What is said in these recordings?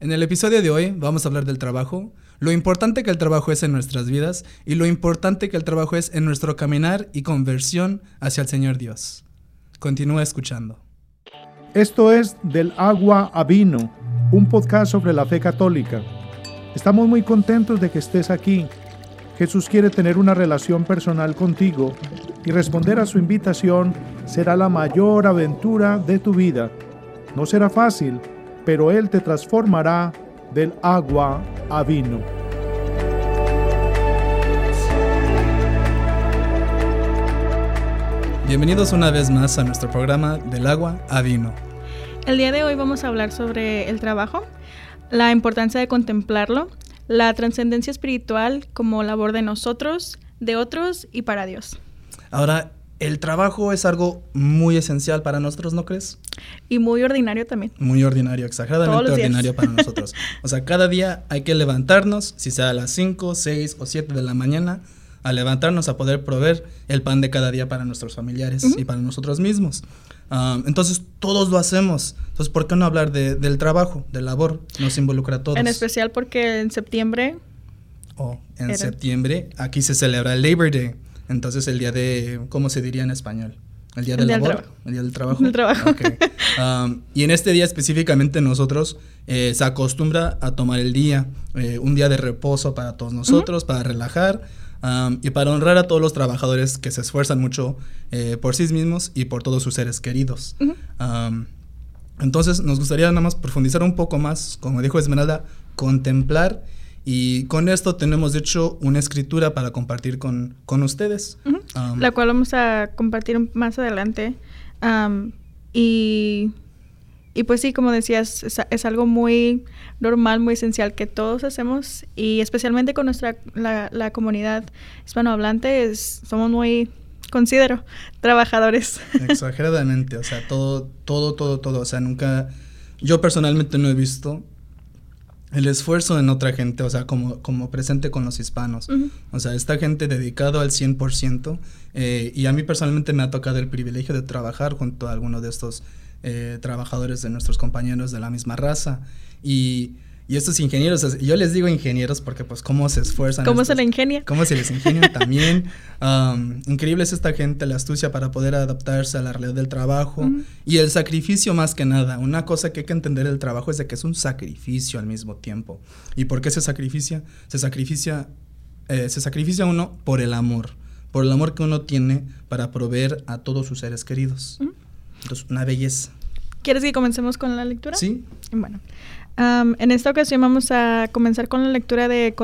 En el episodio de hoy vamos a hablar del trabajo, lo importante que el trabajo es en nuestras vidas y lo importante que el trabajo es en nuestro caminar y conversión hacia el Señor Dios. Continúa escuchando. Esto es Del agua a vino, un podcast sobre la fe católica. Estamos muy contentos de que estés aquí. Jesús quiere tener una relación personal contigo y responder a su invitación será la mayor aventura de tu vida. No será fácil, pero Él te transformará del agua a vino. Bienvenidos una vez más a nuestro programa Del agua a vino. El día de hoy vamos a hablar sobre el trabajo, la importancia de contemplarlo, la trascendencia espiritual como labor de nosotros, de otros y para Dios. Ahora, el trabajo es algo muy esencial para nosotros, ¿no crees? Y muy ordinario también. Muy ordinario, exageradamente ordinario para nosotros. O sea, cada día hay que levantarnos, si sea a las 5, 6 o 7 de la mañana, a levantarnos a poder proveer el pan de cada día para nuestros familiares y para nosotros mismos. Ah, entonces, todos lo hacemos. Entonces, ¿por qué no hablar del trabajo, de labor? Nos involucra a todos. En especial porque en septiembre... Oh, en septiembre aquí se celebra el Labor Day. Entonces el día de, ¿cómo se diría en español? El día del labor, el día del trabajo. El trabajo. Um, y en este día específicamente nosotros eh, se acostumbra a tomar el día, eh, un día de reposo para todos nosotros, para relajar um, y para honrar a todos los trabajadores que se esfuerzan mucho eh, por sí mismos y por todos sus seres queridos. Um, entonces nos gustaría nada más profundizar un poco más, como dijo Esmeralda, contemplar y con esto tenemos, de hecho, una escritura para compartir con, con ustedes. Um, la cual vamos a compartir más adelante. Um, y, y, pues sí, como decías, es, algo muy normal, muy esencial que todos hacemos. Y especialmente con nuestra, la, la comunidad hispanohablante, es, somos muy, considero, trabajadores. Exageradamente, o sea, todo, todo, todo, todo. O sea, nunca, yo personalmente no he visto el esfuerzo en otra gente, o sea, como, como presente con los hispanos. O sea, esta gente dedicado al 100%. Eh, y a mí personalmente me ha tocado el privilegio de trabajar junto a algunos de estos eh, trabajadores de nuestros compañeros de la misma raza. Y y estos ingenieros, yo les digo ingenieros porque pues cómo se esfuerzan. ¿Cómo se la ingenia? Cómo se les ingenia también. increíble es esta gente, la astucia para poder adaptarse a la realidad del trabajo y el sacrificio más que nada. Una cosa que hay que entender del trabajo es de que es un sacrificio al mismo tiempo. ¿Y por qué se sacrificia? Se sacrificia, eh, se sacrificia uno por el amor, por el amor que uno tiene para proveer a todos sus seres queridos. Entonces, una belleza. ¿Quieres que comencemos con la lectura? Sí. Bueno, en esta ocasión vamos a comenzar con la lectura de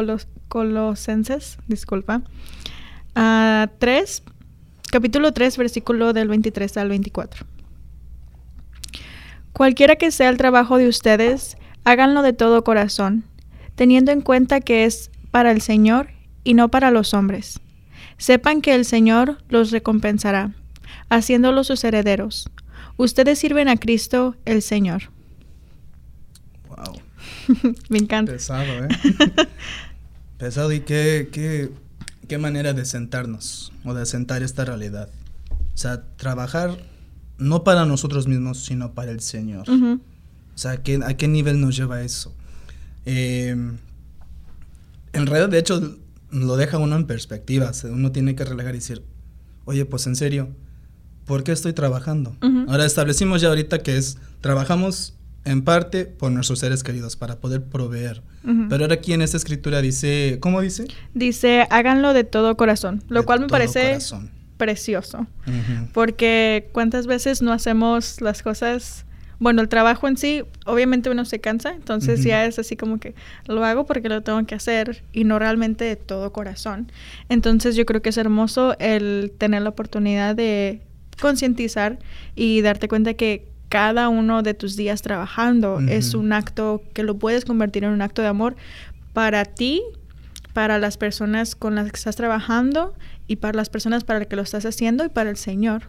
Colosenses, disculpa. 3, capítulo 3, versículo del 23 al 24. Cualquiera que sea el trabajo de ustedes, háganlo de todo corazón, teniendo en cuenta que es para el Señor y no para los hombres. Sepan que el Señor los recompensará, haciéndolos sus herederos. Ustedes sirven a Cristo el Señor. Me encanta. Pesado, ¿eh? Pesado y qué, qué, qué manera de sentarnos o de sentar esta realidad. O sea, trabajar no para nosotros mismos, sino para el Señor. O sea, ¿a qué, ¿a qué, nivel nos lleva eso? Em, en realidad, de hecho, lo deja uno en perspectiva. uno tiene que relajar y decir, oye, pues en serio, ¿por qué estoy trabajando? Ahora establecimos ya ahorita que es, trabajamos en parte por nuestros seres queridos, para poder proveer. Pero ahora aquí en esta escritura dice, ¿cómo dice? Dice, háganlo de todo corazón, lo cual me parece precioso, porque cuántas veces no hacemos las cosas, bueno, el trabajo en sí, obviamente uno se cansa, entonces ya es así como que lo hago porque lo tengo que hacer y no realmente de todo corazón. Entonces yo creo que es hermoso el tener la oportunidad de concientizar y darte cuenta que cada uno de tus días trabajando es un acto que lo puedes convertir en un acto de amor para ti, para las personas con las que estás trabajando y para las personas para las que lo estás haciendo y para el Señor.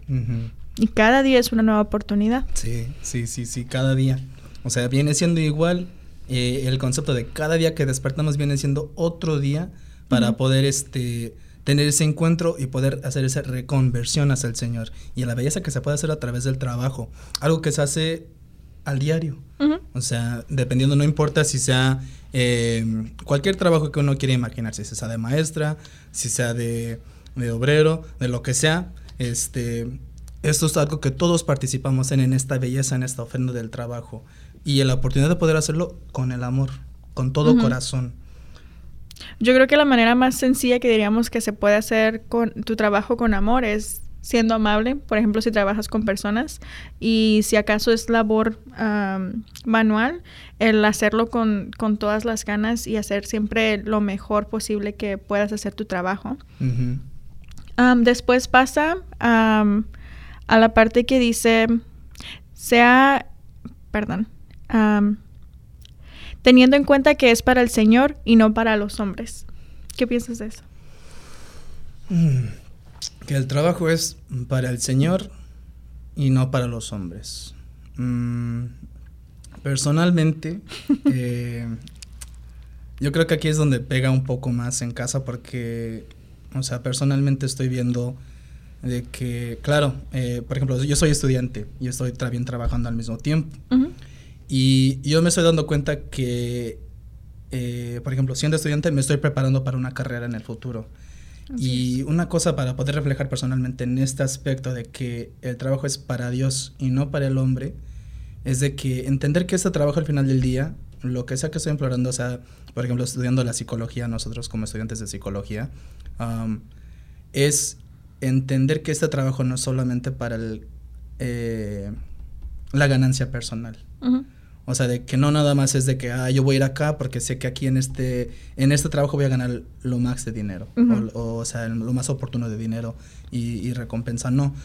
Y cada día es una nueva oportunidad. Sí, sí, sí, sí, cada día. O sea, viene siendo igual eh, el concepto de cada día que despertamos viene siendo otro día para poder este tener ese encuentro y poder hacer esa reconversión hacia el Señor y la belleza que se puede hacer a través del trabajo. Algo que se hace al diario. O sea, dependiendo, no importa si sea eh, cualquier trabajo que uno quiera imaginar, si sea de maestra, si sea de, de obrero, de lo que sea, este, esto es algo que todos participamos en, en esta belleza, en esta ofrenda del trabajo. Y en la oportunidad de poder hacerlo con el amor, con todo corazón. Yo creo que la manera más sencilla que diríamos que se puede hacer con tu trabajo con amor es siendo amable, por ejemplo, si trabajas con personas y si acaso es labor manual, el hacerlo con, todas las ganas y hacer siempre lo mejor posible que puedas hacer tu trabajo. después pasa a la parte que dice, sea, perdón, teniendo en cuenta que es para el Señor y no para los hombres. ¿Qué piensas de eso? Mm, que el trabajo es para el Señor y no para los hombres. Mm, personalmente, eh, yo creo que aquí es donde pega un poco más en casa porque, o sea, personalmente estoy viendo de que, claro, eh, por ejemplo, yo soy estudiante y estoy también trabajando al mismo tiempo. Y yo me estoy dando cuenta que, eh, por ejemplo, siendo estudiante me estoy preparando para una carrera en el futuro. y una cosa para poder reflejar personalmente en este aspecto de que el trabajo es para Dios y no para el hombre, es de que entender que este trabajo al final del día, lo que sea que estoy implorando, o sea, por ejemplo, estudiando la psicología, nosotros como estudiantes de psicología, es entender que este trabajo no es solamente para el, eh, la ganancia personal. O sea, de que no nada más es de que, ah, yo voy a ir acá porque sé que aquí en este, en este trabajo voy a ganar lo más de dinero. o, o, sea, lo más oportuno de dinero y, recompensa. No.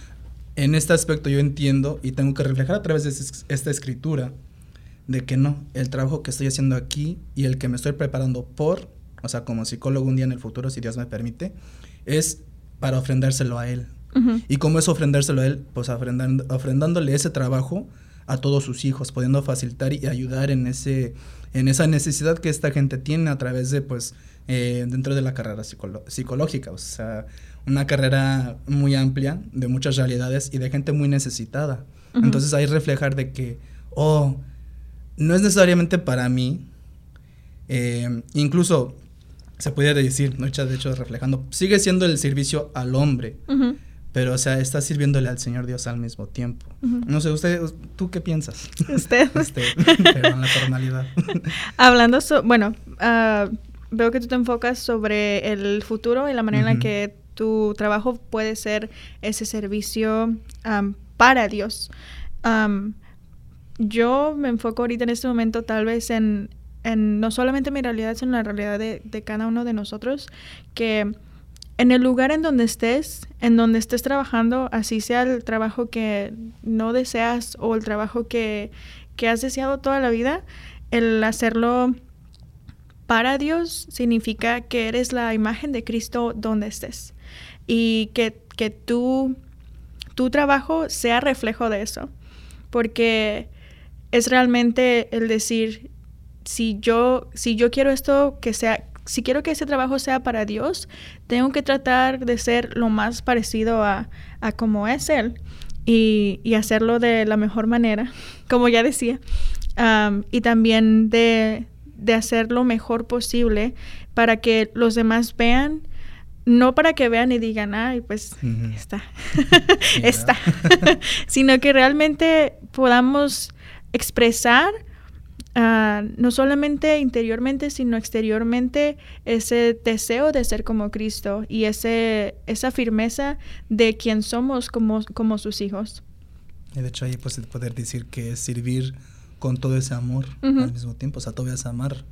En este aspecto yo entiendo y tengo que reflejar a través de esta escritura de que no, el trabajo que estoy haciendo aquí y el que me estoy preparando por, o sea, como psicólogo un día en el futuro, si Dios me permite, es para ofrendárselo a Él. Y como es ofrendárselo a Él, pues ofrendándole ese trabajo a todos sus hijos, pudiendo facilitar y ayudar en ese en esa necesidad que esta gente tiene a través de pues eh, dentro de la carrera psicológica, o sea, una carrera muy amplia de muchas realidades y de gente muy necesitada. Entonces ahí reflejar de que, oh, no es necesariamente para mí, eh, incluso se pudiera decir, ¿no? de hecho reflejando, sigue siendo el servicio al hombre, pero o sea, está sirviéndole al Señor Dios al mismo tiempo. No sé, usted, ¿tú qué piensas? Usted. perdón, la formalidad. Hablando, bueno, uh, veo que tú te enfocas sobre el futuro y la manera en la que tu trabajo puede ser ese servicio um, para Dios. Um, yo me enfoco ahorita en este momento tal vez en, en no solamente mi realidad, sino la realidad de, de, cada uno de nosotros, que en el lugar en donde estés, en donde estés trabajando, así sea el trabajo que no deseas o el trabajo que, que has deseado toda la vida, el hacerlo para Dios significa que eres la imagen de Cristo donde estés y que, que tu trabajo sea reflejo de eso, porque es realmente el decir, si yo, si yo quiero esto que sea, si quiero que ese trabajo sea para Dios, tengo que tratar de ser lo más parecido a, a como es Él y, y, hacerlo de la mejor manera, como ya decía, y también de, de hacer lo mejor posible para que los demás vean no para que vean y digan, ay, pues está, está, sino que realmente podamos expresar Ah, no solamente interiormente, sino exteriormente, ese deseo de ser como Cristo y ese, esa firmeza de quién somos como, como sus hijos. Y de hecho ahí pues poder decir que es servir con todo ese amor al mismo tiempo, o sea, todo ese amar.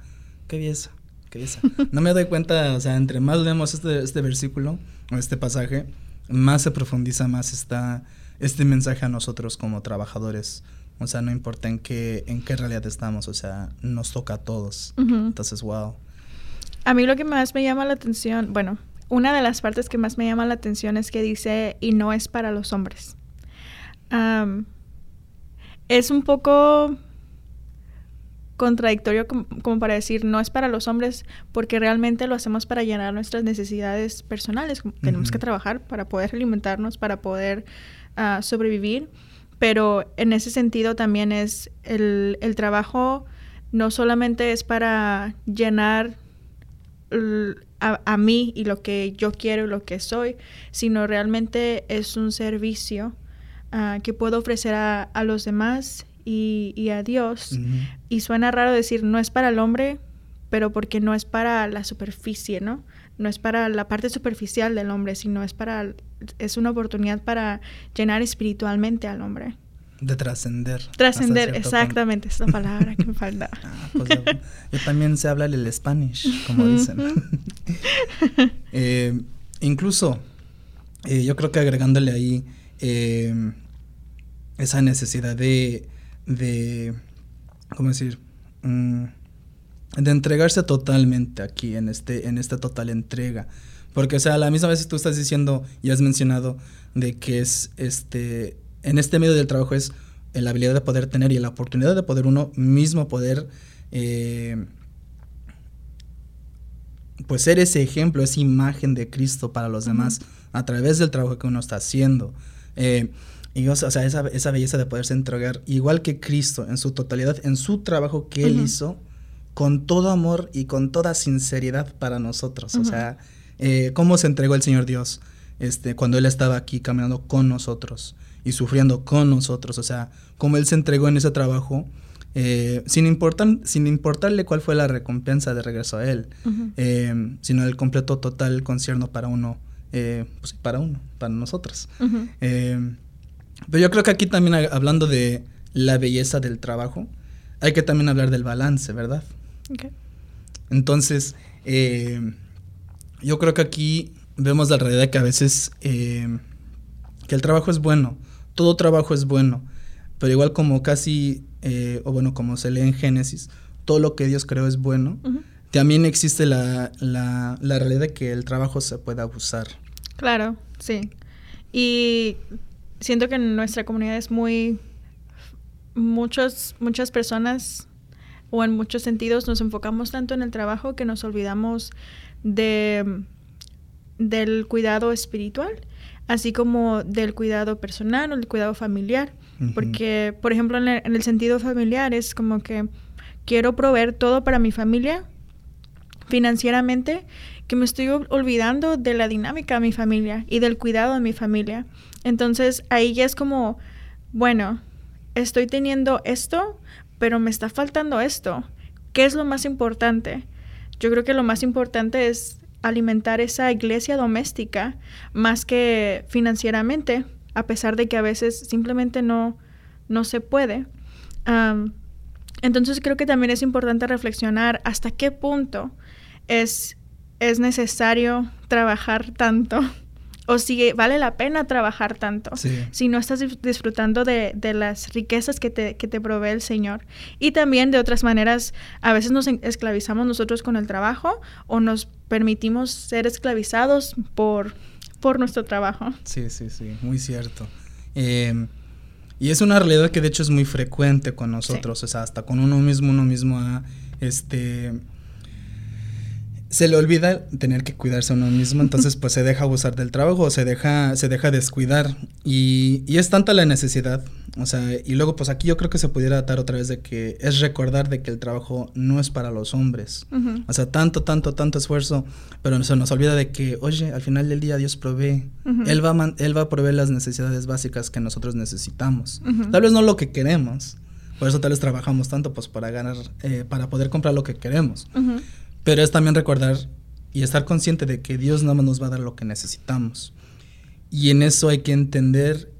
Qué belleza, qué belleza. no me doy cuenta, o sea, entre más leemos este, este versículo o este pasaje, más se profundiza más está este mensaje a nosotros como trabajadores o sea, no importa en qué, en qué realidad estamos, o sea, nos toca a todos. Entonces, wow. A mí lo que más me llama la atención, bueno, una de las partes que más me llama la atención es que dice, y no es para los hombres. es un poco contradictorio como, para decir no es para los hombres porque realmente lo hacemos para llenar nuestras necesidades personales. Tenemos que trabajar para poder alimentarnos, para poder ah, sobrevivir pero en ese sentido también es el, el trabajo no solamente es para llenar a, a, mí y lo que yo quiero y lo que soy, sino realmente es un servicio uh, que puedo ofrecer a, a los demás y, y a Dios. Uh -huh. Y suena raro decir, no es para el hombre, pero porque no es para la superficie, ¿no? No es para la parte superficial del hombre, sino es para, es una oportunidad para llenar espiritualmente al hombre. De trascender. Trascender, exactamente, es la palabra que me falta. ah, pues yo, yo, también sé hablar el Spanish, como dicen. eh, incluso, eh, yo creo que agregándole ahí eh, esa necesidad de, de ¿cómo decir? Mm, de entregarse totalmente aquí, en, este, en esta total entrega. Porque, o sea, a la misma vez tú estás diciendo y has mencionado de que es este en este medio del trabajo es la habilidad de poder tener y la oportunidad de poder uno mismo poder eh, pues ser ese ejemplo, esa imagen de Cristo para los demás uh -huh. a través del trabajo que uno está haciendo. Eh, y o sea, esa, esa, belleza de poderse entregar, igual que Cristo en su totalidad, en su trabajo que uh -huh. Él hizo, con todo amor y con toda sinceridad para nosotros. Uh -huh. O sea, eh, cómo se entregó el Señor Dios este, cuando Él estaba aquí caminando con nosotros y sufriendo con nosotros, o sea, como Él se entregó en ese trabajo, eh, sin, importar, sin importarle cuál fue la recompensa de regreso a Él, uh -huh. eh, sino el completo total concierno para uno, eh, pues para uno, para nosotros. Uh -huh. pero yo creo que aquí también hablando de la belleza del trabajo, hay que también hablar del balance, ¿verdad? Okay. Entonces, yo creo que aquí vemos la realidad que a veces que el trabajo es bueno, todo trabajo es bueno, pero igual como casi, eh, o bueno, como se lee en Génesis, todo lo que Dios creó es bueno, uh -huh. también existe la, la, la, realidad de que el trabajo se puede abusar. Claro, sí. Y siento que en nuestra comunidad es muy, muchos, muchas personas, o en muchos sentidos, nos enfocamos tanto en el trabajo que nos olvidamos de, del cuidado espiritual así como del cuidado personal o del cuidado familiar. Uh -huh. Porque, por ejemplo, en el, en el, sentido familiar es como que quiero proveer todo para mi familia financieramente, que me estoy olvidando de la dinámica de mi familia y del cuidado de mi familia. Entonces ahí ya es como, bueno, estoy teniendo esto, pero me está faltando esto. ¿Qué es lo más importante? Yo creo que lo más importante es alimentar esa iglesia doméstica más que financieramente, a pesar de que a veces simplemente no, no se puede. Entonces creo que también es importante reflexionar hasta qué punto es, es necesario trabajar tanto o si vale la pena trabajar tanto, sí. si no estás disfrutando de, de las riquezas que te, que te, provee el Señor. Y también de otras maneras, a veces nos esclavizamos nosotros con el trabajo o nos permitimos ser esclavizados por, por nuestro trabajo. Sí, sí, sí, muy cierto. Eh, y es una realidad que de hecho es muy frecuente con nosotros, sí. o sea, hasta con uno mismo, uno mismo ha, este se le olvida tener que cuidarse a uno mismo, entonces pues se deja abusar del trabajo, se deja, se deja descuidar y, y, es tanta la necesidad, o sea, y luego pues aquí yo creo que se pudiera atar otra vez de que es recordar de que el trabajo no es para los hombres, uh -huh. o sea, tanto, tanto, tanto esfuerzo, pero se nos olvida de que, oye, al final del día Dios provee, uh -huh. él, va a él va a proveer las necesidades básicas que nosotros necesitamos, uh -huh. tal vez no lo que queremos, por eso tal vez trabajamos tanto pues para ganar, eh, para poder comprar lo que queremos. Pero es también recordar y estar consciente de que Dios nada más nos va a dar lo que necesitamos. Y en eso hay que entender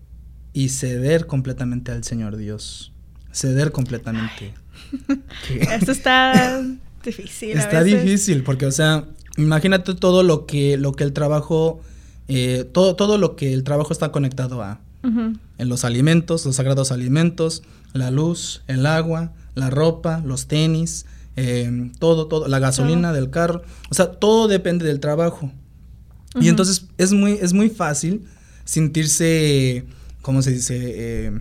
y ceder completamente al Señor Dios. Ceder completamente. Eso está difícil. Está difícil, porque, o sea, imagínate todo lo que, lo que el trabajo, eh, todo, todo lo que el trabajo está conectado a. Uh -huh. En los alimentos, los sagrados alimentos, la luz, el agua, la ropa, los tenis, eh, todo, todo, la gasolina del carro, o sea, todo depende del trabajo. Uh -huh. Y entonces es muy, es muy fácil sentirse, ¿cómo se dice? Eh,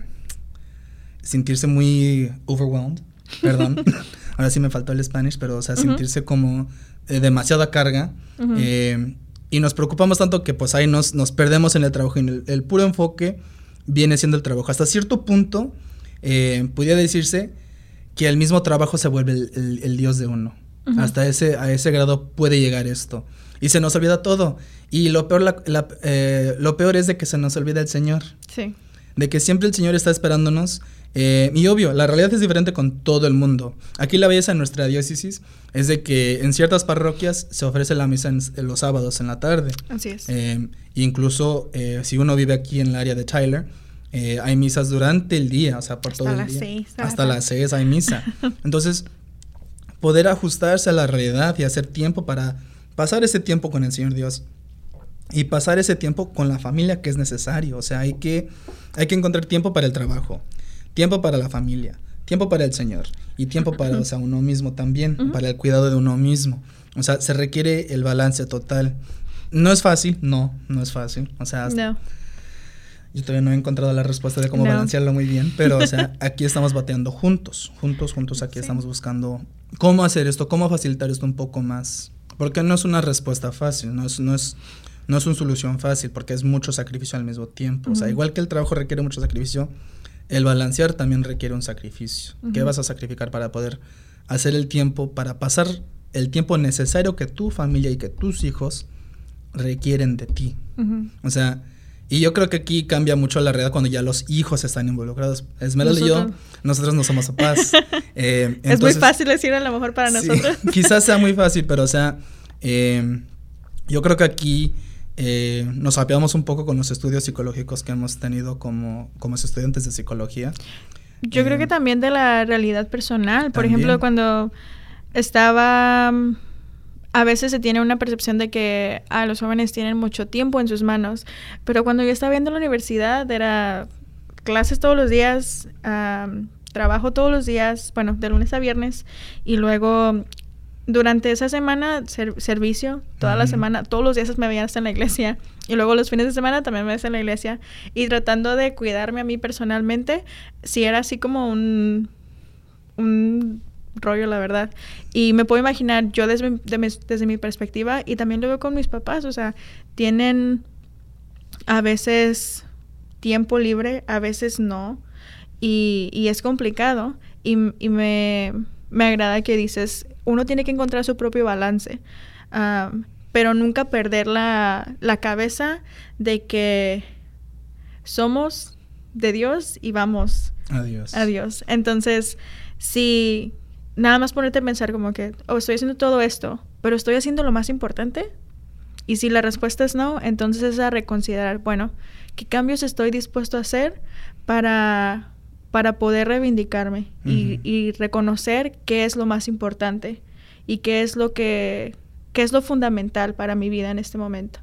sentirse muy overwhelmed, perdón. Ahora sí me faltó el Spanish, pero, o sea, uh -huh. sentirse como eh, demasiada carga. Uh -huh. y nos preocupamos tanto que pues ahí nos, nos perdemos en el trabajo, en el, el puro enfoque viene siendo el trabajo. Hasta cierto punto, eh, podría decirse que el mismo trabajo se vuelve el, Dios de uno. Hasta ese, a ese grado puede llegar esto. Y se nos olvida todo. Y lo peor, eh, lo peor es de que se nos olvida el Señor. Sí. De que siempre el Señor está esperándonos. Eh, y obvio, la realidad es diferente con todo el mundo. Aquí la belleza en nuestra diócesis es de que en ciertas parroquias se ofrece la misa en, los sábados en la tarde. Así es. incluso si uno vive aquí en el área de Tyler, eh, hay misas durante el día, o sea, por todo el día. Seis, Hasta las seis hay misa. Entonces, poder ajustarse a la realidad y hacer tiempo para pasar ese tiempo con el Señor Dios y pasar ese tiempo con la familia que es necesario. O sea, hay que, hay que encontrar tiempo para el trabajo, tiempo para la familia, tiempo para el Señor y tiempo para o sea, uno mismo también, para el cuidado de uno mismo. O sea, se requiere el balance total. No es fácil, no, no es fácil. O sea, no. Yo todavía no he encontrado la respuesta de cómo balancearlo muy bien, pero o sea, aquí estamos bateando juntos, juntos, juntos, aquí estamos buscando cómo hacer esto, cómo facilitar esto un poco más. Porque no es una respuesta fácil, no es, no es, no es una solución fácil, porque es mucho sacrificio al mismo tiempo. O sea, igual que el trabajo requiere mucho sacrificio, el balancear también requiere un sacrificio. ¿Qué vas a sacrificar para poder hacer el tiempo, para pasar el tiempo necesario que tu familia y que tus hijos requieren de ti? O sea, y yo creo que aquí cambia mucho la realidad cuando ya los hijos están involucrados. Esmeralda y yo, nosotros no somos papás. Eh, es muy fácil decir a lo mejor para nosotros. quizás sea muy fácil, pero o sea, eh, yo creo que aquí eh, nos apiamos un poco con los estudios psicológicos que hemos tenido como, como estudiantes de psicología. Yo creo que también de la realidad personal. Por ejemplo, cuando estaba a veces se tiene una percepción de que a los jóvenes tienen mucho tiempo en sus manos, pero cuando yo estaba viendo la universidad era clases todos los días, trabajo todos los días, bueno, de lunes a viernes, y luego durante esa semana servicio, toda la semana, todos los días me veía hasta en la iglesia, y luego los fines de semana también me veía en la iglesia, y tratando de cuidarme a mí personalmente, si era así como un, un rollo, la verdad. Y me puedo imaginar yo desde, desde mi perspectiva y también lo veo con mis papás, o sea, tienen a veces tiempo libre, a veces no, y, y es complicado. Y, y me, me, agrada que dices, uno tiene que encontrar su propio balance, pero nunca perder la, la cabeza de que somos de Dios y vamos Adiós. a Dios. Entonces, si nada más ponerte a pensar como que, oh, estoy haciendo todo esto, pero estoy haciendo lo más importante. Y si la respuesta es no, entonces es a reconsiderar, bueno, ¿qué cambios estoy dispuesto a hacer para, para poder reivindicarme y, y, reconocer qué es lo más importante y qué es lo que qué es lo fundamental para mi vida en este momento?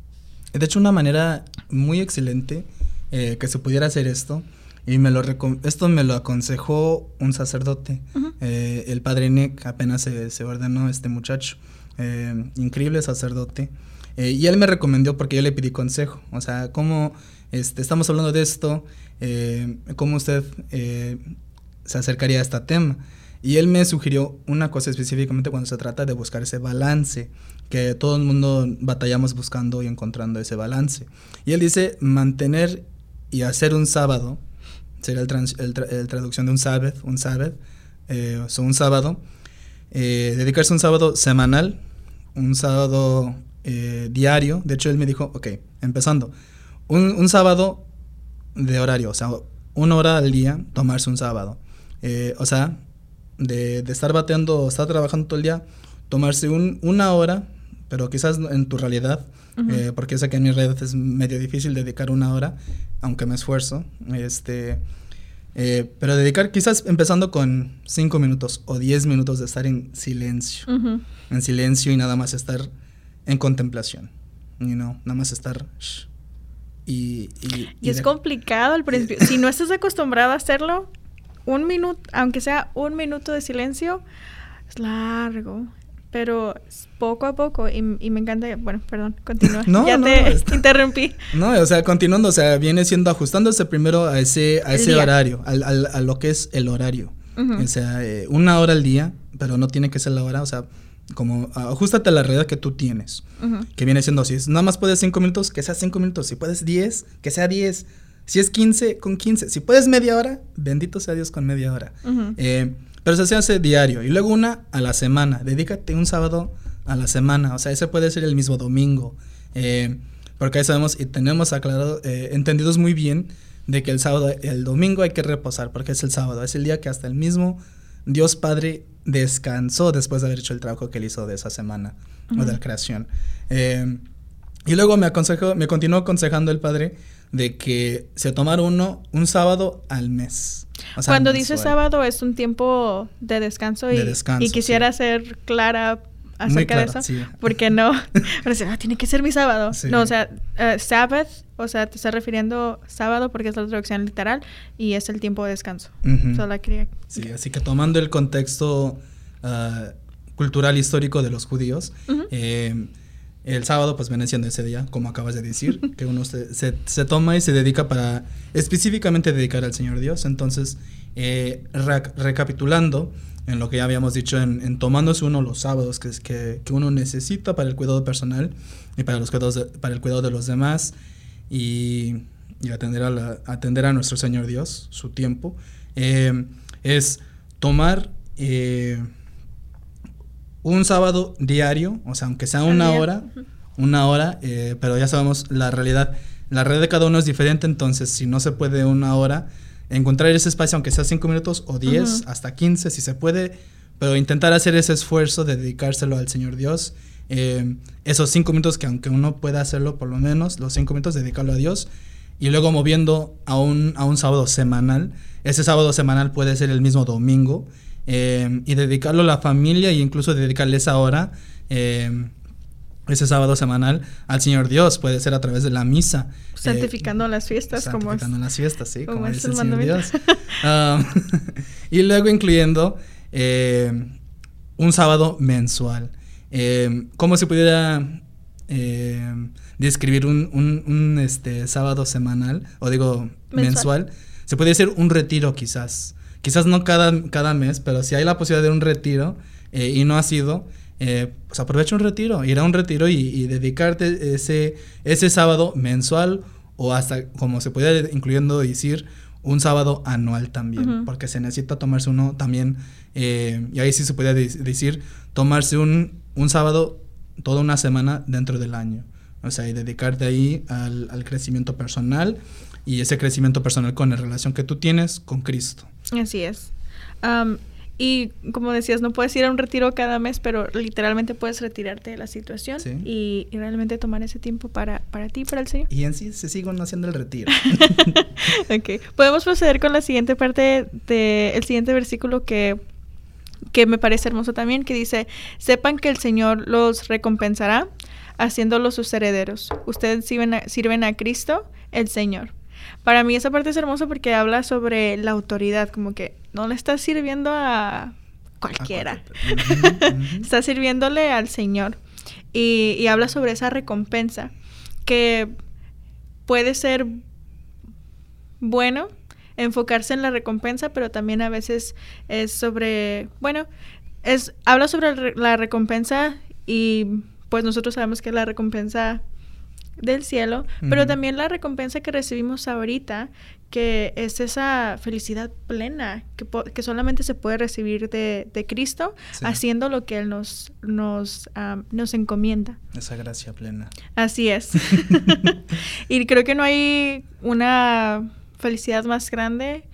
De hecho, una manera muy excelente eh, que se pudiera hacer esto y me lo esto me lo aconsejó un sacerdote, eh, el padre Nick, apenas se, ordenó este muchacho, eh, increíble sacerdote. Eh, y él me recomendó porque yo le pedí consejo, o sea, cómo este, estamos hablando de esto, cómo usted se acercaría a este tema. Y él me sugirió una cosa específicamente cuando se trata de buscar ese balance, que todo el mundo batallamos buscando y encontrando ese balance. Y él dice, mantener y hacer un sábado sería el, traducción de un Sabbath, un Sabbath, eh, o un sábado, eh, dedicarse un sábado semanal, un sábado eh, diario, de hecho él me dijo, ok, empezando, un, sábado de horario, o sea, una hora al día, tomarse un sábado, o sea, de, estar bateando, estar trabajando todo el día, tomarse una hora, pero quizás en tu realidad, eh, porque sé que en mi red es medio difícil dedicar una hora, aunque me esfuerzo. Este, eh, pero dedicar, quizás empezando con cinco minutos o diez minutos de estar en silencio. En silencio y nada más estar en contemplación. You know, nada más estar... y, y, es complicado al principio. si no estás acostumbrado a hacerlo, un minuto, aunque sea un minuto de silencio, es largo pero poco a poco y, me encanta, bueno, perdón, continúa. no, ya te interrumpí. No, o sea, continuando, o sea, viene siendo ajustándose primero a ese, a ese horario, al, al, a lo que es el horario. O sea, eh, una hora al día, pero no tiene que ser la hora, o sea, como ajustate a la realidad que tú tienes, que viene siendo así. Nada más puedes cinco minutos, que sea cinco minutos. Si puedes diez, que sea diez. Si es 15, con 15. Si puedes media hora, bendito sea Dios con media hora. Eh, pero se hace diario. Y luego una a la semana. Dedícate un sábado a la semana. O sea, ese puede ser el mismo domingo. Eh, porque ahí sabemos y tenemos aclarado, eh, entendidos muy bien de que el sábado, el domingo hay que reposar, porque es el sábado, es el día que hasta el mismo Dios Padre descansó después de haber hecho el trabajo que él hizo de esa semana o de la creación. Eh, y luego me aconsejó, me continuó aconsejando el Padre de que se tomara uno un sábado al mes. Cuando dice sábado es un tiempo de descanso y, y quisiera ser clara acerca de eso. Porque no, pero ah, tiene que ser mi sábado. No, o sea, uh, Sabbath, o sea, te está refiriendo sábado porque es la traducción literal y es el tiempo de descanso. la Sí, así que tomando el contexto uh, cultural histórico de los judíos, eh, el sábado pues viene siendo ese día, como acabas de decir, que uno se, se, toma y se dedica para específicamente dedicar al Señor Dios. Entonces, eh, recapitulando, en lo que ya habíamos dicho, en, tomándose uno los sábados que, que, que, uno necesita para el cuidado personal y para, los cuidados para el cuidado de los demás y, y atender, a la, atender a nuestro Señor Dios, su tiempo, eh, es tomar eh, un sábado diario, o sea, aunque sea una hora, una hora, eh, pero ya sabemos la realidad, la red de cada uno es diferente, entonces si no se puede una hora, encontrar ese espacio, aunque sea 5 minutos o 10, hasta 15, si se puede, pero intentar hacer ese esfuerzo de dedicárselo al Señor Dios. Eh, esos 5 minutos que aunque uno pueda hacerlo por lo menos, los 5 minutos dedicarlo a Dios y luego moviendo a un, a un sábado semanal. Ese sábado semanal puede ser el mismo domingo eh, y dedicarlo a la familia e incluso dedicarle esa hora. Eh, ese sábado semanal al Señor Dios, puede ser a través de la misa. Santificando eh, las fiestas, santificando las fiestas, sí, como, dice el Señor Dios. Um, y luego incluyendo eh, un sábado mensual. ¿Cómo se pudiera describir un, un, este, sábado semanal, o digo mensual. Se podría decir un retiro quizás. Quizás no cada, cada mes, pero si hay la posibilidad de un retiro y no ha sido, eh, pues aprovecha un retiro, ir a un retiro y, dedicarte ese, ese sábado mensual o hasta, como se puede incluyendo decir, un sábado anual también, porque se necesita tomarse uno también, eh, y ahí sí se puede decir, tomarse un, un sábado toda una semana dentro del año. O sea, y dedicarte ahí al, al crecimiento personal y ese crecimiento personal con la relación que tú tienes con Cristo. Así es. Y como decías, no puedes ir a un retiro cada mes, pero literalmente puedes retirarte de la situación y, realmente tomar ese tiempo para, para ti, para el Señor. Y en sí se siguen haciendo el retiro. ok, podemos proceder con la siguiente parte del siguiente versículo que, que me parece hermoso también, que dice, sepan que el Señor los recompensará haciéndolos sus herederos. Ustedes sirven a, sirven a Cristo, el Señor. Para mí esa parte es hermosa porque habla sobre la autoridad, como que no le estás sirviendo a cualquiera, está sirviéndole al Señor. Y, habla sobre esa recompensa que puede ser bueno enfocarse en la recompensa, pero también a veces es sobre, bueno, es habla sobre la recompensa y pues nosotros sabemos que la recompensa del cielo, pero también la recompensa que recibimos ahorita, que es esa felicidad plena que, que solamente se puede recibir de, de Cristo, haciendo lo que Él nos, nos, nos encomienda. Esa gracia plena. Así es. y creo que no hay una felicidad más grande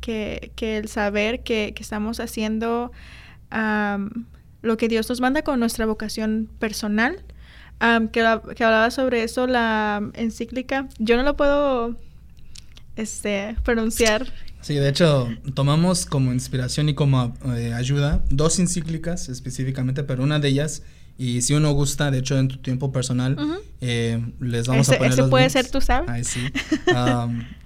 que, que, el saber que, que estamos haciendo lo que Dios nos manda con nuestra vocación personal que, hablaba sobre eso, la encíclica. Yo no lo puedo este, pronunciar. Sí, de hecho, tomamos como inspiración y como eh, ayuda dos encíclicas específicamente, pero una de ellas, y si uno gusta, de hecho, en tu tiempo personal, eh, les vamos a poner. Ese puede ser, tú sabes. Ay, sí.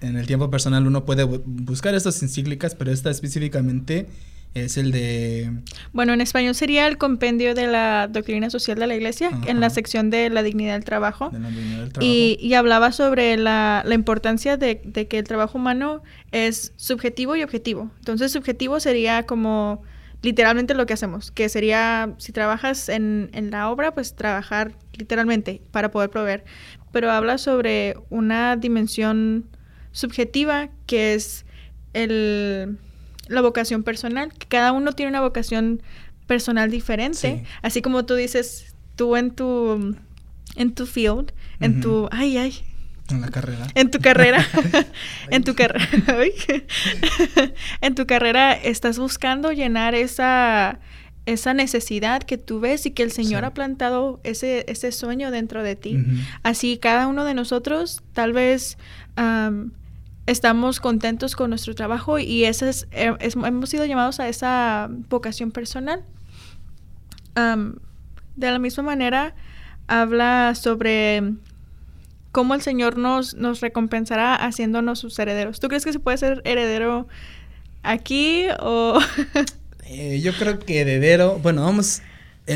en el tiempo personal uno puede buscar estas encíclicas, pero esta específicamente es el de... Bueno, en español sería el compendio de la doctrina social de la iglesia, en la sección de la dignidad del trabajo. De la dignidad del trabajo. Y, hablaba sobre la, importancia de, que el trabajo humano es subjetivo y objetivo. Entonces, subjetivo sería como literalmente lo que hacemos, que sería, si trabajas en, en la obra, pues trabajar literalmente para poder proveer. Pero habla sobre una dimensión subjetiva que es el, la vocación personal, que cada uno tiene una vocación personal diferente, así como tú dices, tú en tu en tu field, en tu ay ay, en la carrera. En tu carrera. en tu carrera. en tu carrera estás buscando llenar esa, esa necesidad que tú ves y que el Señor ha plantado ese, ese sueño dentro de ti. Así cada uno de nosotros tal vez estamos contentos con nuestro trabajo y ese eh, es, hemos sido llamados a esa vocación personal. de la misma manera, habla sobre cómo el Señor nos, nos recompensará haciéndonos sus herederos. ¿Tú crees que se puede ser heredero aquí o...? Eh, yo creo que heredero, bueno, vamos,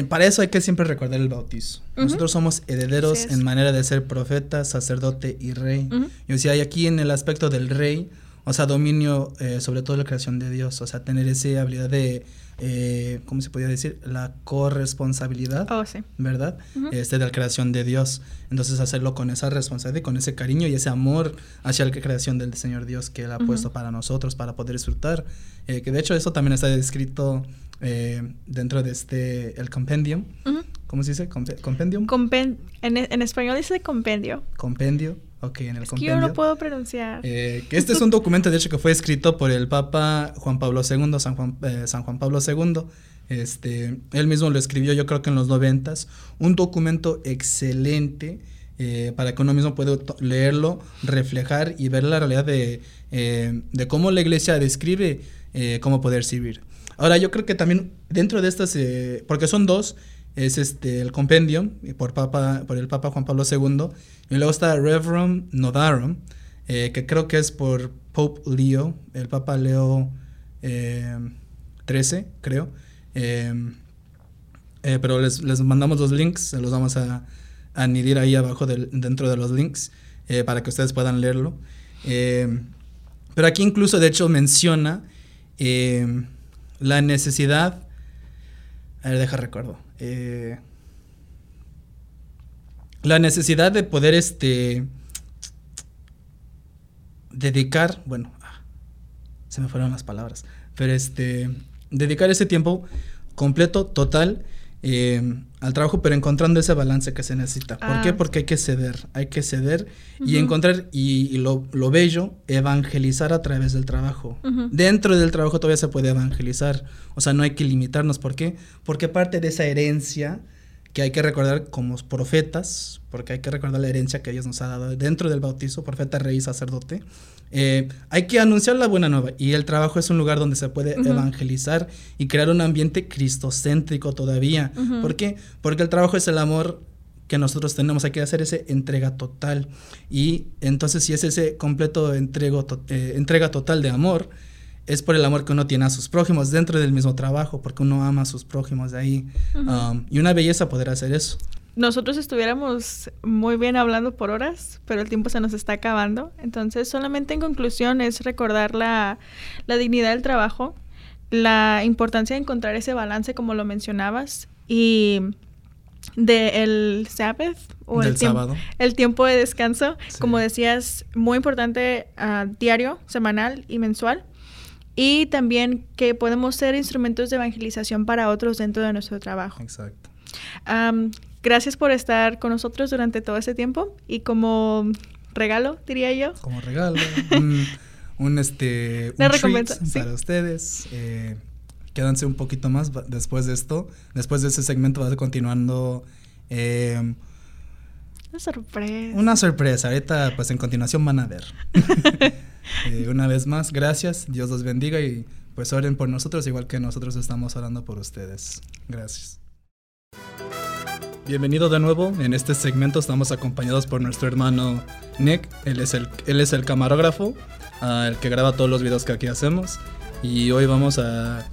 para eso hay que siempre recordar el bautizo. Nosotros somos herederos en manera de ser profeta, sacerdote y rey. Y o hay aquí en el aspecto del rey, o sea, dominio eh, sobre todo la creación de Dios, o sea, tener esa habilidad de eh, ¿cómo se podría decir? La corresponsabilidad, oh, sí. ¿verdad? este, de la creación de Dios. Entonces hacerlo con esa responsabilidad, con ese cariño y ese amor hacia la creación del Señor Dios que Él ha puesto para nosotros, para poder disfrutar. Eh, que de hecho eso también está descrito eh, dentro de este, el compendium. ¿Cómo se dice? ¿Compendium? en, en, español dice compendio. Compendio. Ok, en el es Que yo no puedo pronunciar. Eh, este es un documento, de hecho, que fue escrito por el Papa Juan Pablo II, San Juan, eh, San Juan Pablo II. Este, él mismo lo escribió, yo creo que en los noventas. Un documento excelente eh, para que uno mismo pueda leerlo, reflejar y ver la realidad de, de cómo la iglesia describe cómo poder servir. Ahora, yo creo que también dentro de estas, porque son dos, es este el compendium por, Papa, por el Papa Juan Pablo II. Y luego está Reverend Nodarum, eh, que creo que es por Pope Leo, el Papa Leo XIII, eh, creo. Eh, pero les, mandamos los links, se los vamos a, añadir ahí abajo dentro de los links para que ustedes puedan leerlo. pero aquí incluso de hecho menciona la necesidad... A ver, deja recuerdo. Eh, la necesidad de poder este dedicar, bueno, ah, se me fueron las palabras, pero este dedicar ese tiempo completo, total, eh, al trabajo, pero encontrando ese balance que se necesita. ¿Por qué? Ah. Porque hay que ceder, hay que ceder y encontrar, y, lo, bello, evangelizar a través del trabajo. Dentro del trabajo todavía se puede evangelizar, o sea, no hay que limitarnos. ¿Por qué? Porque parte de esa herencia que hay que recordar como profetas, porque hay que recordar la herencia que Dios nos ha dado dentro del bautizo, profeta, rey, sacerdote. Eh, hay que anunciar la buena nueva y el trabajo es un lugar donde se puede evangelizar y crear un ambiente cristocéntrico todavía. ¿Por qué? Porque el trabajo es el amor que nosotros tenemos, hay que hacer ese entrega total. Y entonces si es ese completo entrego, eh, entrega total de amor, es por el amor que uno tiene a sus prójimos dentro del mismo trabajo, porque uno ama a sus prójimos de ahí. Um, y una belleza poder hacer eso. Nosotros estuviéramos muy bien hablando por horas, pero el tiempo se nos está acabando. Entonces, solamente en conclusión es recordar la, dignidad del trabajo, la importancia de encontrar ese balance, como lo mencionabas, y de el Sabbath o el, tiempo, el tiempo de descanso, como decías, muy importante uh, diario, semanal y mensual y también que podemos ser instrumentos de evangelización para otros dentro de nuestro trabajo. Exacto. Gracias por estar con nosotros durante todo ese tiempo y como regalo, diría yo. Como regalo, un, este, un recompensa, para ustedes. Eh, quédanse un poquito más después de esto. Después de ese segmento va continuando... Eh, una sorpresa. Una sorpresa. Ahorita, pues en continuación van a ver. Eh, una vez más, gracias, Dios los bendiga y pues oren por nosotros igual que nosotros estamos orando por ustedes. Gracias. Bienvenido de nuevo. En este segmento estamos acompañados por nuestro hermano Nick. Él es el, él es el camarógrafo, ah, el que graba todos los videos que aquí hacemos. Y hoy vamos a,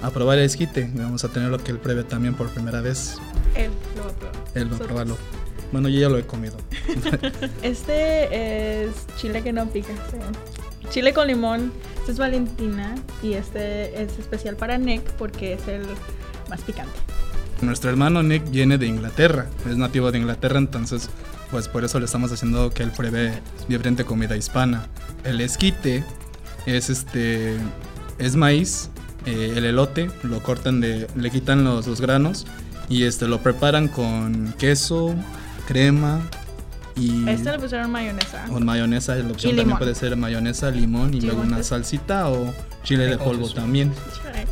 a probar el esquite. Vamos a tener lo que él pruebe también por primera vez. Él lo va a probar. Él va a probarlo. Bueno, yo ya lo he comido. este es chile que no pica. Chile con limón. Este es Valentina y este es especial para Nick porque es el más picante. Nuestro hermano Nick viene de Inglaterra, es nativo de Inglaterra, entonces pues por eso le estamos haciendo que él pruebe diferente comida hispana. El esquite es este es maíz, eh, el elote lo cortan de, le quitan los, los granos y este lo preparan con queso, crema, y este le pusieron mayonesa. Con mayonesa, la opción también puede ser mayonesa, limón y luego una salsita o chile de polvo también.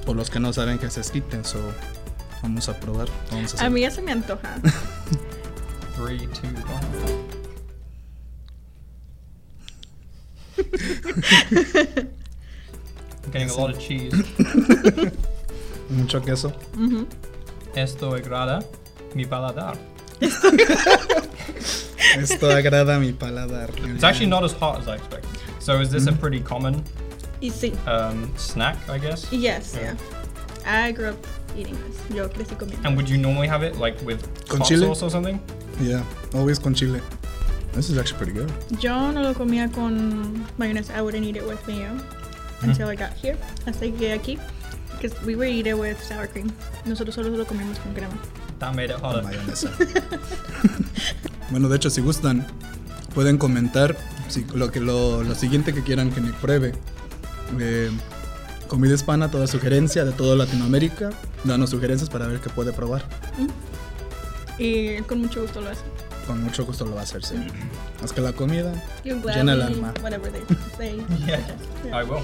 Por los que no saben que se esquiten, so vamos a probar. a, mí ya se me antoja. 3, 2, 1. Getting a lot of cheese. Mucho queso. Esto agrada mi paladar. Esto agrada mi paladar. It's actually not as hot as I expected. So is this mm-hmm. a pretty common um, snack, I guess? Yes, yeah. yeah. I grew up eating this. Yo crecí comiendo. And would you normally have it like with con chile? sauce or something? Yeah, always con chile. This is actually pretty good. Yo no lo comía con mayonesa. I wouldn't eat it with mayo mm-hmm. until I got here. Hasta que llegué aquí. Because we were eating it with sour cream. Nosotros solo lo comíamos con crema. That made it hotter. Mayonesa. Bueno, de hecho, si gustan, pueden comentar si, lo, que, lo, lo siguiente que quieran que me pruebe. Eh, comida hispana, toda sugerencia de toda Latinoamérica. Danos sugerencias para ver qué puede probar. Y con mucho gusto lo hace. Con mucho gusto lo va a hacer, sí. Más que la comida llena el alma. Whatever they say. yeah, I will.